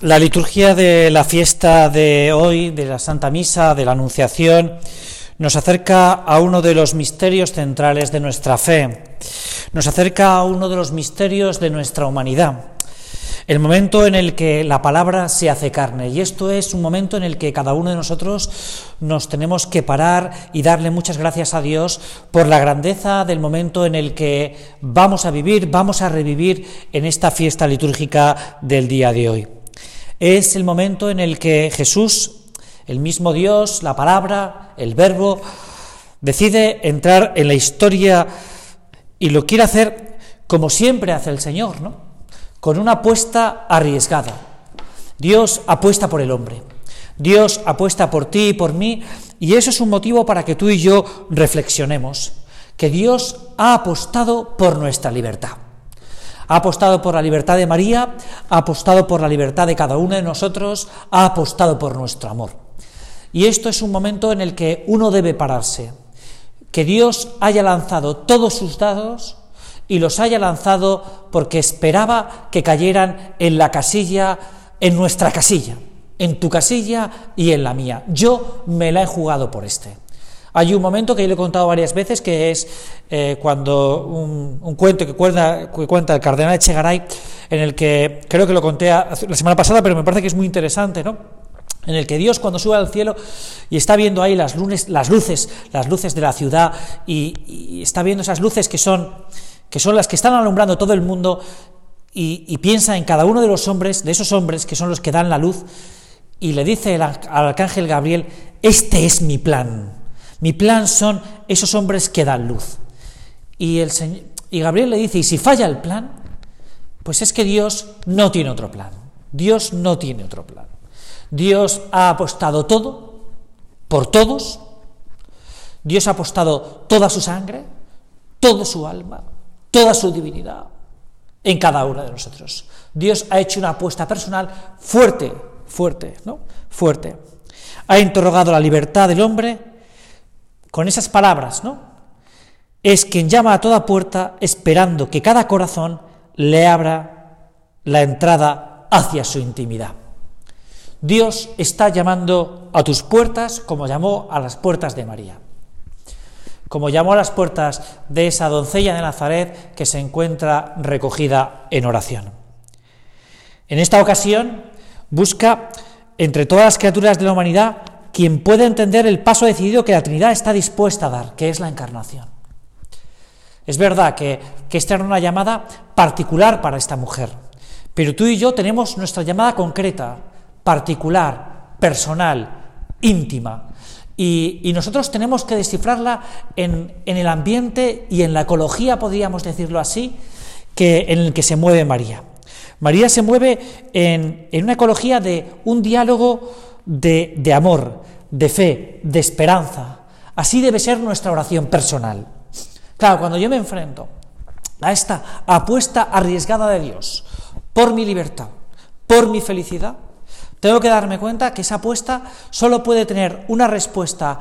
La liturgia de la fiesta de hoy, de la Santa Misa, de la Anunciación, nos acerca a uno de los misterios centrales de nuestra fe, nos acerca a uno de los misterios de nuestra humanidad, el momento en el que la palabra se hace carne. Y esto es un momento en el que cada uno de nosotros nos tenemos que parar y darle muchas gracias a Dios por la grandeza del momento en el que vamos a vivir, vamos a revivir en esta fiesta litúrgica del día de hoy. Es el momento en el que Jesús, el mismo Dios, la palabra, el verbo, decide entrar en la historia y lo quiere hacer como siempre hace el Señor, ¿no? Con una apuesta arriesgada. Dios apuesta por el hombre. Dios apuesta por ti y por mí y eso es un motivo para que tú y yo reflexionemos, que Dios ha apostado por nuestra libertad. Ha apostado por la libertad de María, ha apostado por la libertad de cada uno de nosotros, ha apostado por nuestro amor. Y esto es un momento en el que uno debe pararse, que Dios haya lanzado todos sus dados y los haya lanzado porque esperaba que cayeran en la casilla, en nuestra casilla, en tu casilla y en la mía. Yo me la he jugado por este. Hay un momento que yo le he contado varias veces, que es eh, cuando un, cuento que cuenta, el cardenal Echegaray, en el que creo que lo conté la semana pasada, pero me parece que es muy interesante, ¿no? En el que Dios cuando sube al cielo y está viendo ahí las, lunes, las luces, las luces de la ciudad, y, está viendo esas luces que son, que son las que están alumbrando todo el mundo, y, piensa en cada uno de los hombres, de esos hombres que son los que dan la luz, y le dice al arcángel Gabriel, este es mi plan. Mi plan son esos hombres que dan luz. Y, el y Gabriel le dice, ¿y si falla el plan? Pues es que Dios no tiene otro plan. Dios no tiene otro plan. Dios ha apostado todo por todos. Dios ha apostado toda su sangre, toda su alma, toda su divinidad en cada uno de nosotros. Dios ha hecho una apuesta personal fuerte, fuerte, ¿no? Fuerte. Ha interrogado la libertad del hombre con esas palabras, ¿no? Es quien llama a toda puerta esperando que cada corazón le abra la entrada hacia su intimidad. Dios está llamando a tus puertas como llamó a las puertas de María, como llamó a las puertas de esa doncella de Nazaret que se encuentra recogida en oración. En esta ocasión busca entre todas las criaturas de la humanidad quien puede entender el paso decidido que la Trinidad está dispuesta a dar, que es la encarnación. Es verdad que, esta era una llamada particular para esta mujer, pero tú y yo tenemos nuestra llamada concreta, particular, personal, íntima, y, nosotros tenemos que descifrarla en, el ambiente y en la ecología, podríamos decirlo así, que, en el que se mueve María. María se mueve en, en una ecología de un diálogo de, amor, de fe, de esperanza. Así debe ser nuestra oración personal. Claro, cuando yo me enfrento a esta apuesta arriesgada de Dios por mi libertad, por mi felicidad, tengo que darme cuenta que esa apuesta solo puede tener una respuesta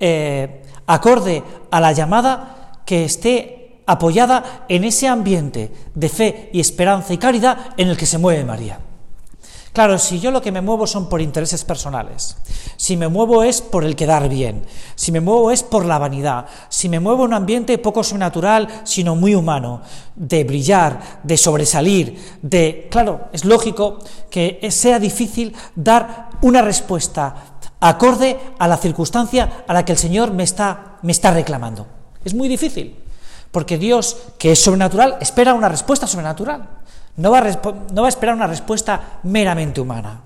eh, acorde a la llamada que esté apoyada en ese ambiente de fe y esperanza y caridad en el que se mueve María. Claro, si yo lo que me muevo son por intereses personales, si me muevo es por el quedar bien, si me muevo es por la vanidad, si me muevo en un ambiente poco sobrenatural, sino muy humano, de brillar, de sobresalir, de... Claro, es lógico que sea difícil dar una respuesta acorde a la circunstancia a la que el Señor me está, me está reclamando. Es muy difícil, porque Dios, que es sobrenatural, espera una respuesta sobrenatural. No va, a esperar una respuesta meramente humana.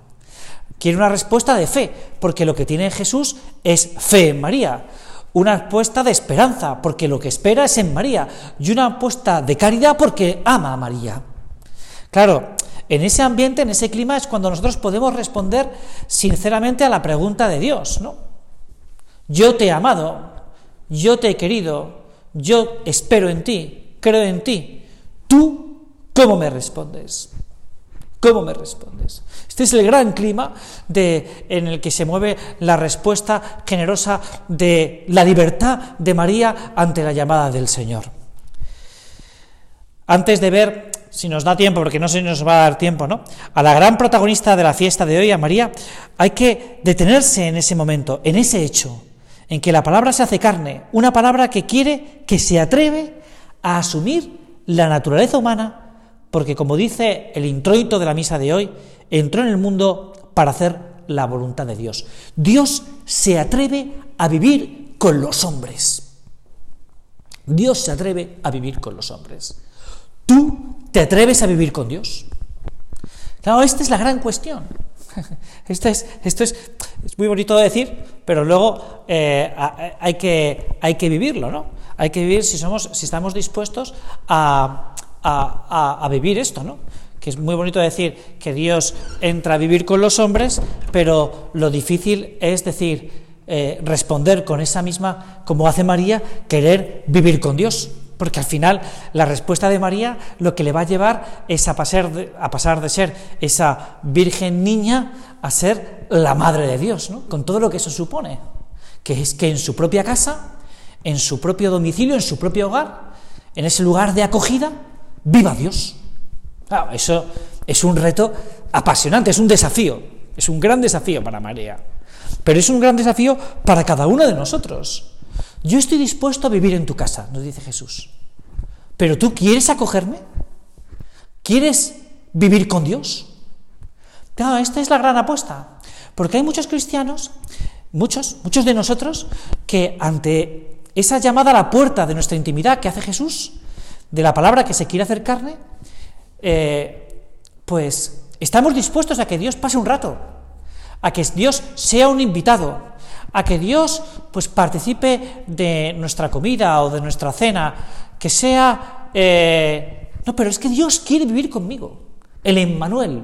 Quiere una respuesta de fe, porque lo que tiene Jesús es fe en María. Una respuesta de esperanza, porque lo que espera es en María. Y una apuesta de caridad, porque ama a María. Claro, en ese ambiente, en ese clima, es cuando nosotros podemos responder sinceramente a la pregunta de Dios, ¿no? Yo te he amado, yo te he querido, yo espero en ti, creo en ti. Tú ¿Cómo me respondes? ¿Cómo me respondes? Este es el gran clima de, en el que se mueve la respuesta generosa de la libertad de María ante la llamada del Señor. Antes de ver si nos da tiempo, porque no sé si nos va a dar tiempo, ¿no? A la gran protagonista de la fiesta de hoy, a María, hay que detenerse en ese momento, en ese hecho, en que la palabra se hace carne, una palabra que quiere, que se atreve a asumir la naturaleza humana, porque como dice el introito de la misa de hoy, entró en el mundo para hacer la voluntad de Dios. Dios se atreve a vivir con los hombres. Dios se atreve a vivir con los hombres. ¿Tú te atreves a vivir con Dios? Claro, esta es la gran cuestión. Esto es, esto es, muy bonito de decir, pero luego eh, hay, que, hay que vivirlo, ¿no? Hay que vivir si, somos, si estamos dispuestos a, a, vivir esto, ¿no? Que es muy bonito decir que Dios entra a vivir con los hombres, pero lo difícil es decir, eh, responder con esa misma, como hace María, querer vivir con Dios porque al final la respuesta de María lo que le va a llevar es a pasar de, a pasar de ser esa virgen niña a ser la madre de Dios, ¿no? con todo lo que eso supone, que es que en su propia casa, en su propio domicilio, en su propio hogar, en ese lugar de acogida, viva Dios. Eso es un reto apasionante, es un desafío, es un gran desafío para María, pero es un gran desafío para cada uno de nosotros. Yo estoy dispuesto a vivir en tu casa, nos dice Jesús. Pero tú quieres acogerme? ¿Quieres vivir con Dios? Claro, esta es la gran apuesta. Porque hay muchos cristianos, muchos, muchos de nosotros, que ante esa llamada a la puerta de nuestra intimidad que hace Jesús, de la palabra que se quiere hacer carne, eh, pues estamos dispuestos a que Dios pase un rato, a que Dios sea un invitado, a que Dios pues participe de nuestra comida o de nuestra cena, que sea eh, no, pero es que Dios quiere vivir conmigo, el Emmanuel,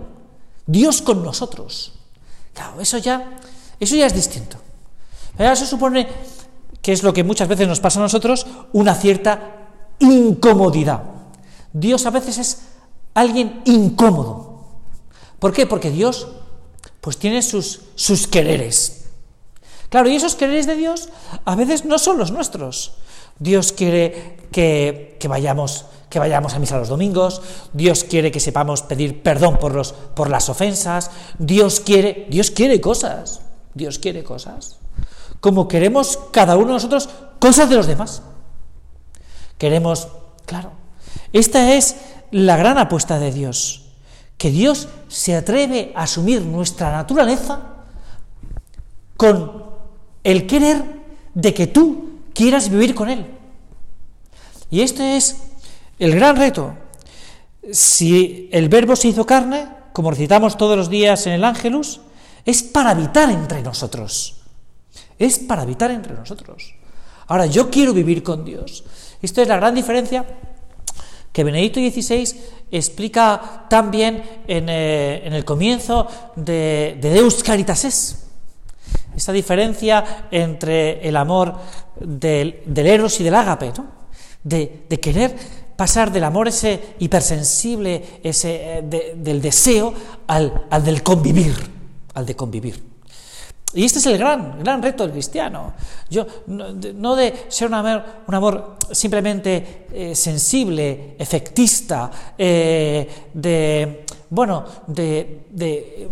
Dios con nosotros. Claro, eso ya, eso ya es distinto. Eso supone que es lo que muchas veces nos pasa a nosotros, una cierta incomodidad. Dios a veces es alguien incómodo. ¿Por qué? Porque Dios pues tiene sus, sus quereres. Claro, y esos quereres de Dios a veces no son los nuestros. Dios quiere que, vayamos, que vayamos a misa los domingos, Dios quiere que sepamos pedir perdón por, los, por las ofensas, Dios quiere, Dios quiere cosas, Dios quiere cosas. Como queremos cada uno de nosotros cosas de los demás. Queremos, claro, esta es la gran apuesta de Dios, que Dios se atreve a asumir nuestra naturaleza con el querer de que tú quieras vivir con Él. Y este es el gran reto. Si el verbo se hizo carne, como recitamos todos los días en el Ángelus, es para habitar entre nosotros. Es para habitar entre nosotros. Ahora, yo quiero vivir con Dios. Esto es la gran diferencia que Benedicto XVI explica también en, eh, en el comienzo de, de Deus Caritas Es esa diferencia entre el amor del, eros y del ágape, ¿no? de, querer pasar del amor ese hipersensible, ese eh, del deseo, al, al, del convivir, al de convivir. Y este es el gran, gran reto del cristiano. Yo, no, de ser un amor, un amor simplemente eh, sensible, efectista, eh, de bueno, de,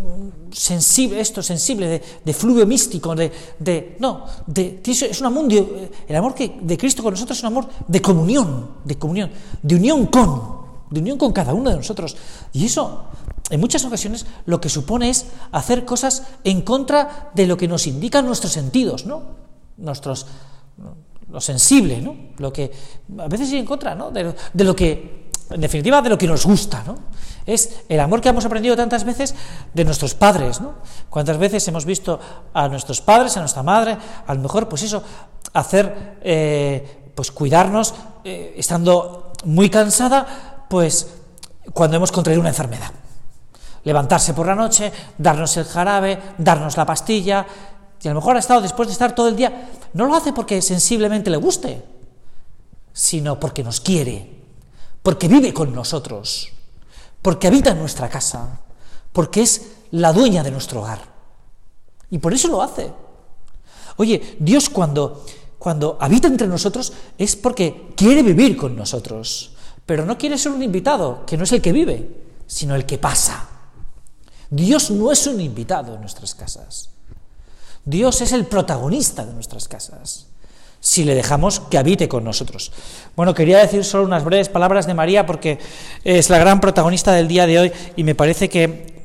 sensible, esto, sensible, de, de fluvio místico, de, no, de, es un amor, el amor que, de Cristo con nosotros es un amor de comunión, de comunión, de unión con, de unión con cada uno de nosotros. Y eso, en muchas ocasiones, lo que supone es hacer cosas en contra de lo que nos indican nuestros sentidos, ¿no? Nuestros, lo sensible, ¿no? Lo que, a veces ir en contra, ¿no? De, de lo que, en definitiva, de lo que nos gusta, ¿no? Es el amor que hemos aprendido tantas veces de nuestros padres, ¿no? Cuántas veces hemos visto a nuestros padres, a nuestra madre, a lo mejor, pues eso, hacer, eh, pues cuidarnos, eh, estando muy cansada, pues cuando hemos contraído una enfermedad. Levantarse por la noche, darnos el jarabe, darnos la pastilla, y a lo mejor ha estado después de estar todo el día, no lo hace porque sensiblemente le guste, sino porque nos quiere, porque vive con nosotros porque habita en nuestra casa, porque es la dueña de nuestro hogar. Y por eso lo hace. Oye, Dios cuando, cuando habita entre nosotros es porque quiere vivir con nosotros, pero no quiere ser un invitado, que no es el que vive, sino el que pasa. Dios no es un invitado en nuestras casas. Dios es el protagonista de nuestras casas, si le dejamos que habite con nosotros. Bueno, quería decir solo unas breves palabras de María porque es la gran protagonista del día de hoy y me parece que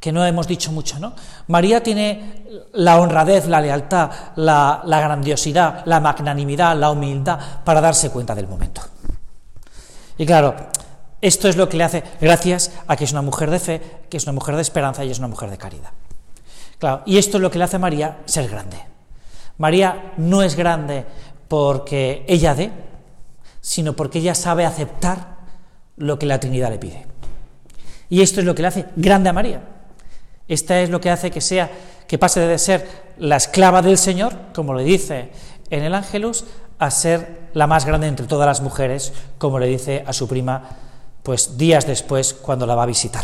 que no hemos dicho mucho, ¿no? María tiene la honradez, la lealtad, la, grandiosidad, la magnanimidad, la humildad para darse cuenta del momento. Y claro, esto es lo que le hace, gracias a que es una mujer de fe, que es una mujer de esperanza y es una mujer de caridad. Claro, y esto es lo que le hace a María ser grande. María no es grande porque ella dé, sino porque ella sabe aceptar lo que la Trinidad le pide. Y esto es lo que le hace grande a María. Esta es lo que hace que sea que pase de ser la esclava del Señor, como le dice en el Ángelus, a ser la más grande entre todas las mujeres, como le dice a su prima, pues días después cuando la va a visitar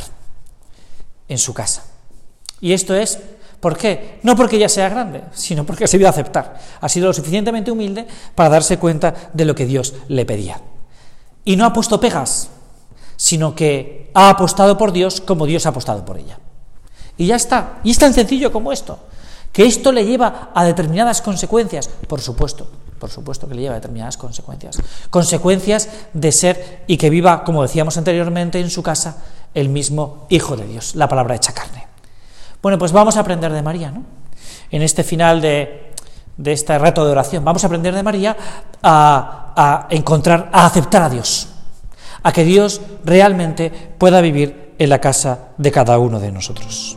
en su casa. Y esto es, ¿por qué? No porque ella sea grande, sino porque se vio a aceptar. Ha sido lo suficientemente humilde para darse cuenta de lo que Dios le pedía. Y no ha puesto pegas, sino que ha apostado por Dios como Dios ha apostado por ella. Y ya está. Y es tan sencillo como esto. Que esto le lleva a determinadas consecuencias, por supuesto, por supuesto que le lleva a determinadas consecuencias. Consecuencias de ser y que viva, como decíamos anteriormente, en su casa el mismo Hijo de Dios, la palabra hecha carne. Bueno, pues vamos a aprender de María, ¿no? En este final de, de este reto de oración, vamos a aprender de María a, a encontrar, a aceptar a Dios, a que Dios realmente pueda vivir en la casa de cada uno de nosotros.